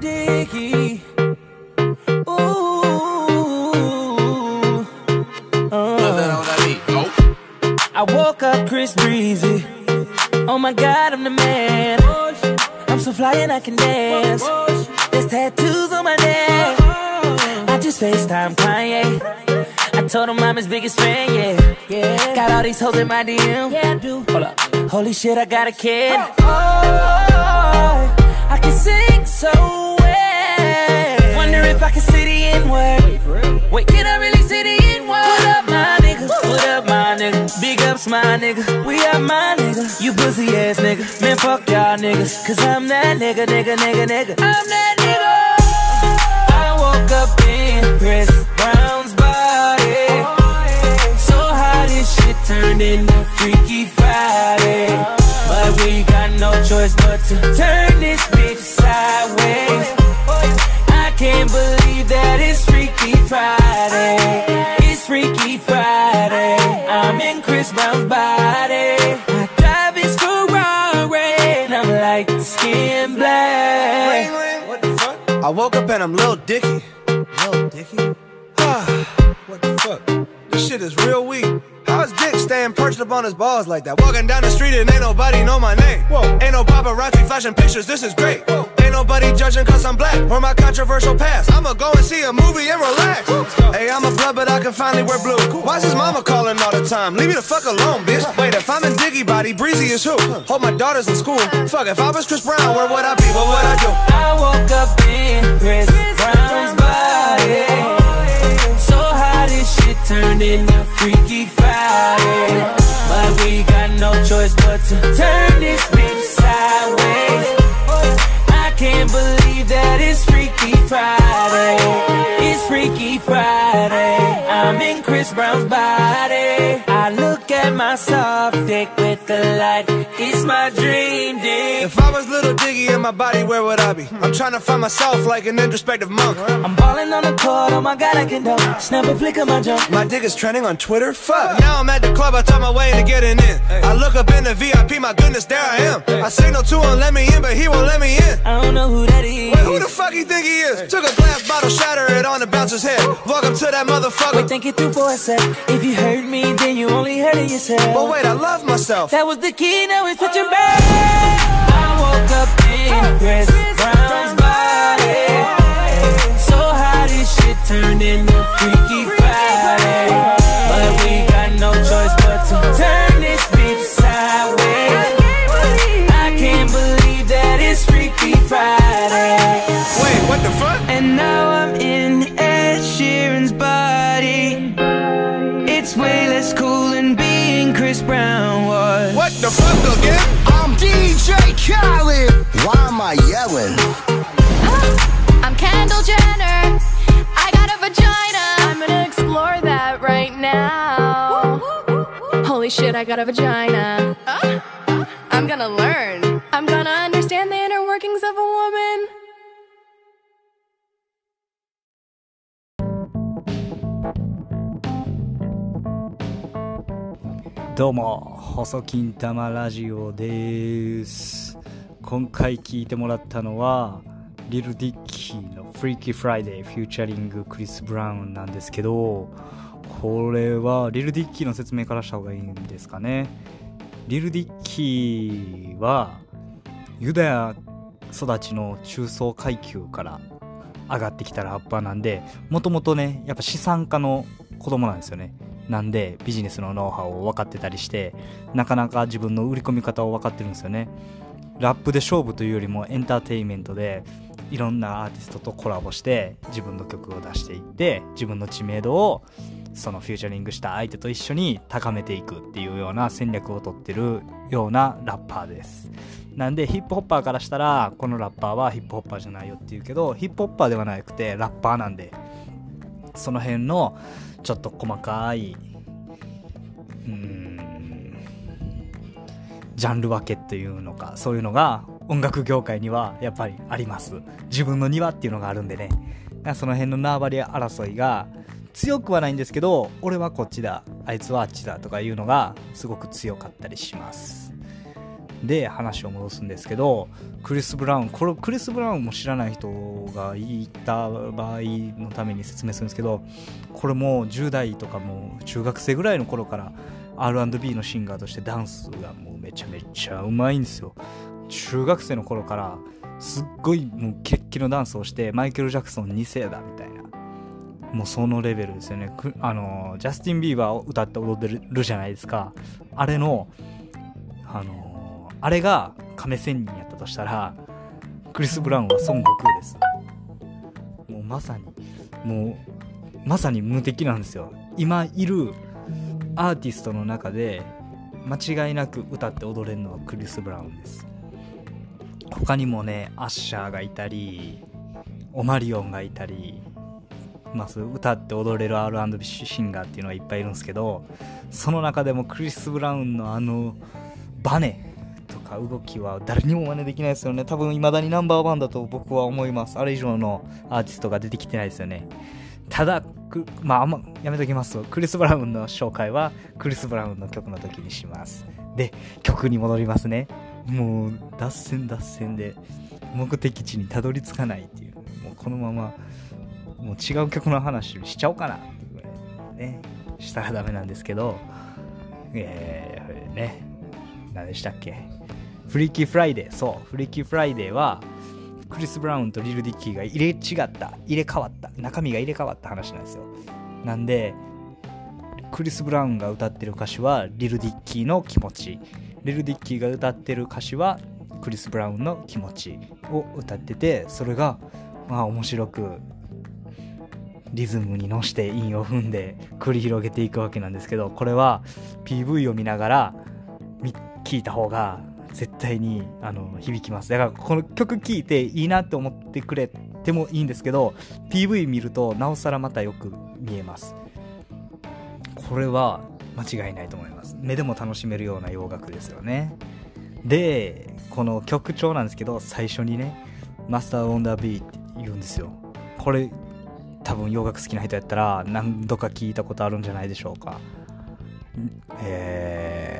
Dicky. Ooh. Uh. I woke up Chris Breezy. Oh my god, I'm the man. I'm so fly and I can dance. There's tattoos on my neck. I just FaceTime Kanye. I told him I'm his biggest fan, yeah. yeah. Got all these hoes in my DM. Yeah, I do. Hold up. Holy shit, I got a kid. Oh, I can sing so well. Wonder if I can see the N word. Wait, can I really see the N word? What up, my nigga? What up, my nigga? Big ups, my nigga. We are my nigga. You pussy ass nigga. Man, fuck y'all niggas. Cause I'm that nigga, nigga, nigga, nigga. I'm that nigga. I woke up in Chris Brown's body. So how this shit turned into Freaky Friday. But we got no choice but to turn this bitch sideways. I can't believe that it's Freaky Friday. It's Freaky Friday. I'm in Chris Brown's body. I drive his Ferrari. And I'm like skin black. What the fuck? I woke up and I'm Lil Dicky. Lil Dicky? Ah, what the fuck? This shit is real weak. How's Dick staying perched up on his balls like that? Walking down the street and ain't nobody know my name. Whoa. Ain't no paparazzi flashing pictures, this is great. Whoa. Ain't nobody judging cause I'm black or my controversial past. I'ma go and see a movie and relax. Hey, I'm a blood, but I can finally wear blue. Why's his mama calling all the time? Leave me the fuck alone, bitch. Wait, if I'm in Diggy body, Breezy is who? Hope my daughter's in school. Fuck, if I was Chris Brown, where would I be? What would I do? I woke up in Chris Brown's Brown's body. I look at my soft dick with the light. It's my dream dick. If I was little Diggy in my body, where would I be? I'm trying to find myself like an introspective monk. I'm balling on the court, oh my god, I can dunk. Snap a flick of my jump. My dick is trending on Twitter? Fuck. Now I'm at the club, I talk my way into getting in. I look up in the VIP, my goodness, there I am. I signal to him, let me in, but he won't let me in. I don't know who that is. Wait, who the fuck you think he is? Took a glass bottle, shatter it on the bouncer's head. Welcome to that motherfucker. Wait, think it through for a sec. If you hurt me, then you only hurting yourself. But wait, I love myself. That was the key, now we're switching back. I woke up in Chris Brown's body. So how this shit turned into Freaky Friday. Khaled. Why am I yelling? I'm Kendall Jenner. I got a vagina. I'm gonna explore that right now. Holy shit, I got a vagina. I'm gonna learn. I'm gonna understand the inner workings of a woman. どうも細金玉ラジオです 今回聞いてもらったのはリル・ディッキーの「Freaky Friday」 featuring クリス・ブラウンなんですけどこれはリル・ディッキーの説明からした方がいいんですかね。リル・ディッキーはユダヤ育ちの中層階級から上がってきたラッパーなんでもともとねやっぱ資産家の子供なんですよね。なんでビジネスのノウハウを分かってたりしてなかなか自分の売り込み方を分かってるんですよね。ラップで勝負というよりもエンターテインメントでいろんなアーティストとコラボして自分の曲を出していって自分の知名度をそのフューチャリングした相手と一緒に高めていくっていうような戦略をとってるようなラッパーです。なんでヒップホッパーからしたらこのラッパーはヒップホッパーじゃないよって言うけどヒップホッパーではなくてラッパーなんでその辺のちょっと細かいうんジャンル分けっていうのかそういうのが音楽業界にはやっぱりあります。自分の庭っていうのがあるんでね。その辺の縄張り争いが強くはないんですけど俺はこっちだあいつはあっちだとかいうのがすごく強かったりします。で話を戻すんですけどクリス・ブラウンこれクリス・ブラウンも知らない人がいた場合のために説明するんですけどこれも10代とかも中学生ぐらいの頃から R&B のシンガーとしてダンスがもうめちゃめちゃうまいんですよ。中学生の頃からすっごいもうキレッキのダンスをしてマイケル・ジャクソン2世だみたいな。もうそのレベルですよね。あのジャスティン・ビーバーを歌って踊ってるじゃないですか。あれのあのあれが亀仙人やったとしたらクリス・ブラウンは孫悟空です。もうまさにもうまさに無敵なんですよ。今いるアーティストの中で間違いなく歌って踊れるのはクリス・ブラウンです。他にもねアッシャーがいたりオマリオンがいたりまあ、歌って踊れる R&B シンガーっていうのはいっぱいいるんですけどその中でもクリス・ブラウンのあのバネとか動きは誰にも真似できないですよね。多分未だにナンバーワンだと僕は思います。あれ以上のアーティストが出てきてないですよね。ただまああんまやめときますとクリス・ブラウンの紹介はクリス・ブラウンの曲の時にします。で曲に戻りますね。もう脱線脱線で目的地にたどり着かないっていうもうこのままもう違う曲の話しちゃおうかなってぐらいねしたらダメなんですけどえー、ね。何でしたっけ？ Freaky Friday。そう Freaky Friday はクリス・ブラウンとリル・ディッキーが入れ違った入れ替わった中身が入れ替わった話なんですよ。なんでクリス・ブラウンが歌ってる歌詞はリル・ディッキーの気持ち。リル・ディッキーが歌ってる歌詞はクリス・ブラウンの気持ちを歌っててそれがまあ面白くリズムに乗して韻を踏んで繰り広げていくわけなんですけどこれは PV を見ながら聞いた方が絶対にあの響きます。だからこの曲聴いていいなって思ってくれてもいいんですけど PV 見るとなおさらまたよく見えます。これは間違いないと思います。目でも楽しめるような洋楽ですよね。でこの曲調なんですけど最初にねMustard on da beat って言うんですよ。これ多分洋楽好きな人やったら何度か聞いたことあるんじゃないでしょうか。えー、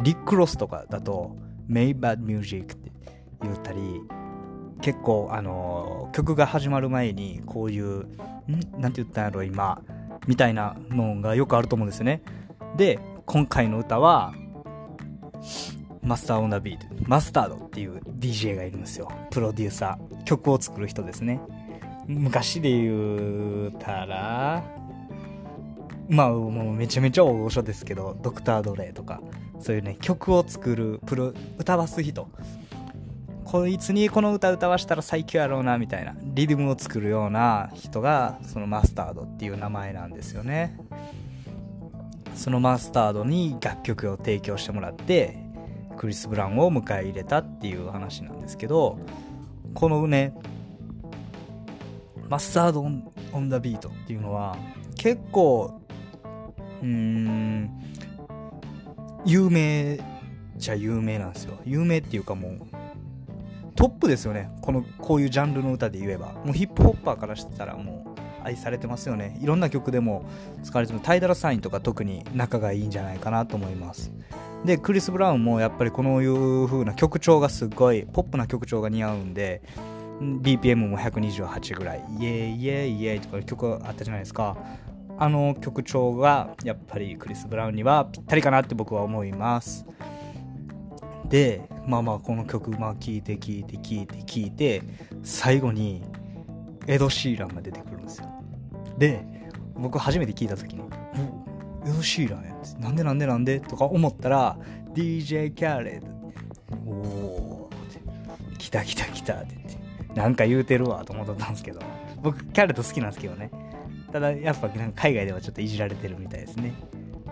リック・ロスとかだと「 Maybach Music」って言ったり結構あの曲が始まる前にこういうん？なんて言ったんやろ今？みたいなのがよくあると思うんですよね。で今回の歌はMustard on da beat マスタードっていう DJ がいるんですよ。プロデューサー曲を作る人ですね。昔で言うたら、まあ、もうめちゃめちゃ大御所ですけど、ドクター・ドレイとか、そういうね、曲を作る、プロ、歌わす人。こいつにこの歌歌わしたら最強やろうな、みたいな、リズムを作るような人が、そのマスタードっていう名前なんですよね。そのマスタードに楽曲を提供してもらって、クリス・ブラウンを迎え入れたっていう話なんですけど、このね、 Mustard on on da beat っていうのは結構うーん有名じゃ有名なんですよ。有名っていうかもうトップですよね。このこういうジャンルの歌で言えば。もうヒップホッパーからしてたらもう愛されてますよね。いろんな曲でも使われてるタイダラサインとか特に仲がいいんじゃないかなと思います。でクリス・ブラウンもやっぱりこのいう風な曲調がすごいポップな曲調が似合うんで BPM も128ぐらいイエイイエイイエイとか曲あったじゃないですか。あの曲調がやっぱりクリス・ブラウンにはぴったりかなって僕は思います。でまあまあこの曲まあ聴いて聴いて聴いて聴いて最後にエド・シーランが出てくるんですよ。で僕初めて聞いた時に「エド・シーランや」なんでなんでなんで？とか思ったら DJ キャレット。おお来た来た来たって。なんか言うてるわと思ったんですけど、僕、キャレット好きなんですけどね。ただ、やっぱなんか海外ではちょっといじられてるみたいですね。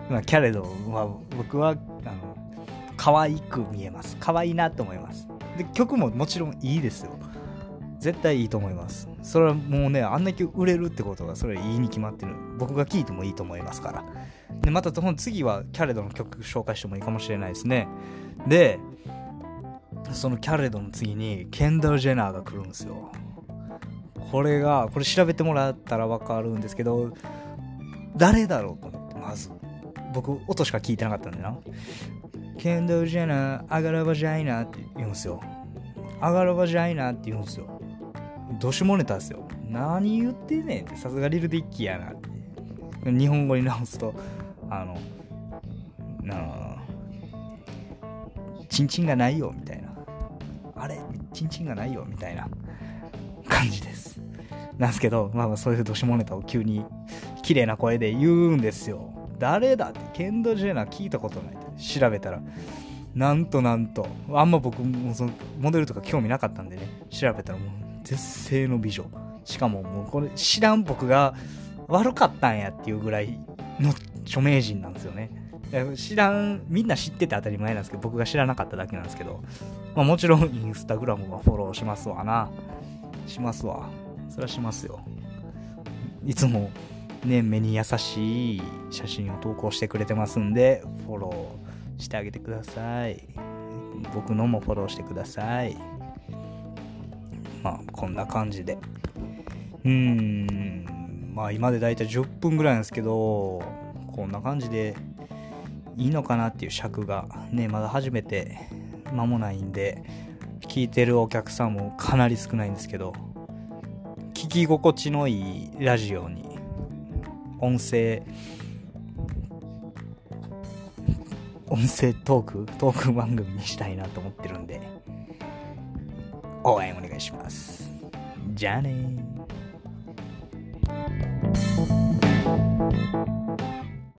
まあ、キャレドは、僕は、あの、可愛く見えます。可愛いなと思います。で、曲ももちろんいいですよ。絶対いいと思います。それはもうね、あんだけ売れるってことが、それいいに決まってる。僕が聴いてもいいと思いますから。で、また、次はキャレドの曲紹介してもいいかもしれないですね。で、そのキャレドの次にケンダル・ジェナーが来るんですよこれがこれ調べてもらったら分かるんですけど誰だろうと思ってまず僕音しか聞いてなかったんだなケンドル・ジェナ、アガラバジャイナって言うんですよ。アガラバジャイナって言うんですよ。どしもネタですよ。何言ってんねんって、さすがリル・ディッキーやなって。日本語に直すと、あの、なあ、チンチンがないよ、みたいな。あれ？チンチンがないよ、みたいな感じです。なんですけど、まあまあそういうどしもネタを急に綺麗な声で言うんですよ。誰だって、ケンド・ジェナ聞いたことないって調べたら、なんとなんと、あんま僕もそのモデルとか興味なかったんでね、調べたらもう絶世の美女。しかももうこれ知らん僕が悪かったんやっていうぐらいの著名人なんですよね。知らん、みんな知ってて当たり前なんですけど、僕が知らなかっただけなんですけど、まあもちろんインスタグラムはフォローしますわな。しますわ。それはしますよ。いつもね、目に優しい写真を投稿してくれてますんで、フォローしてあげてください。僕のもフォローしてください。まあ、こんな感じで。うーん、まあ今でだいたい10分ぐらいなんですけど、こんな感じでいいのかなっていう尺がね、まだ初めて間もないんで、聞いてるお客さんもかなり少ないんですけど、聞き心地のいいラジオに音声音声トークトーク番組にしたいなと思ってるんで応援お願いします。じゃあね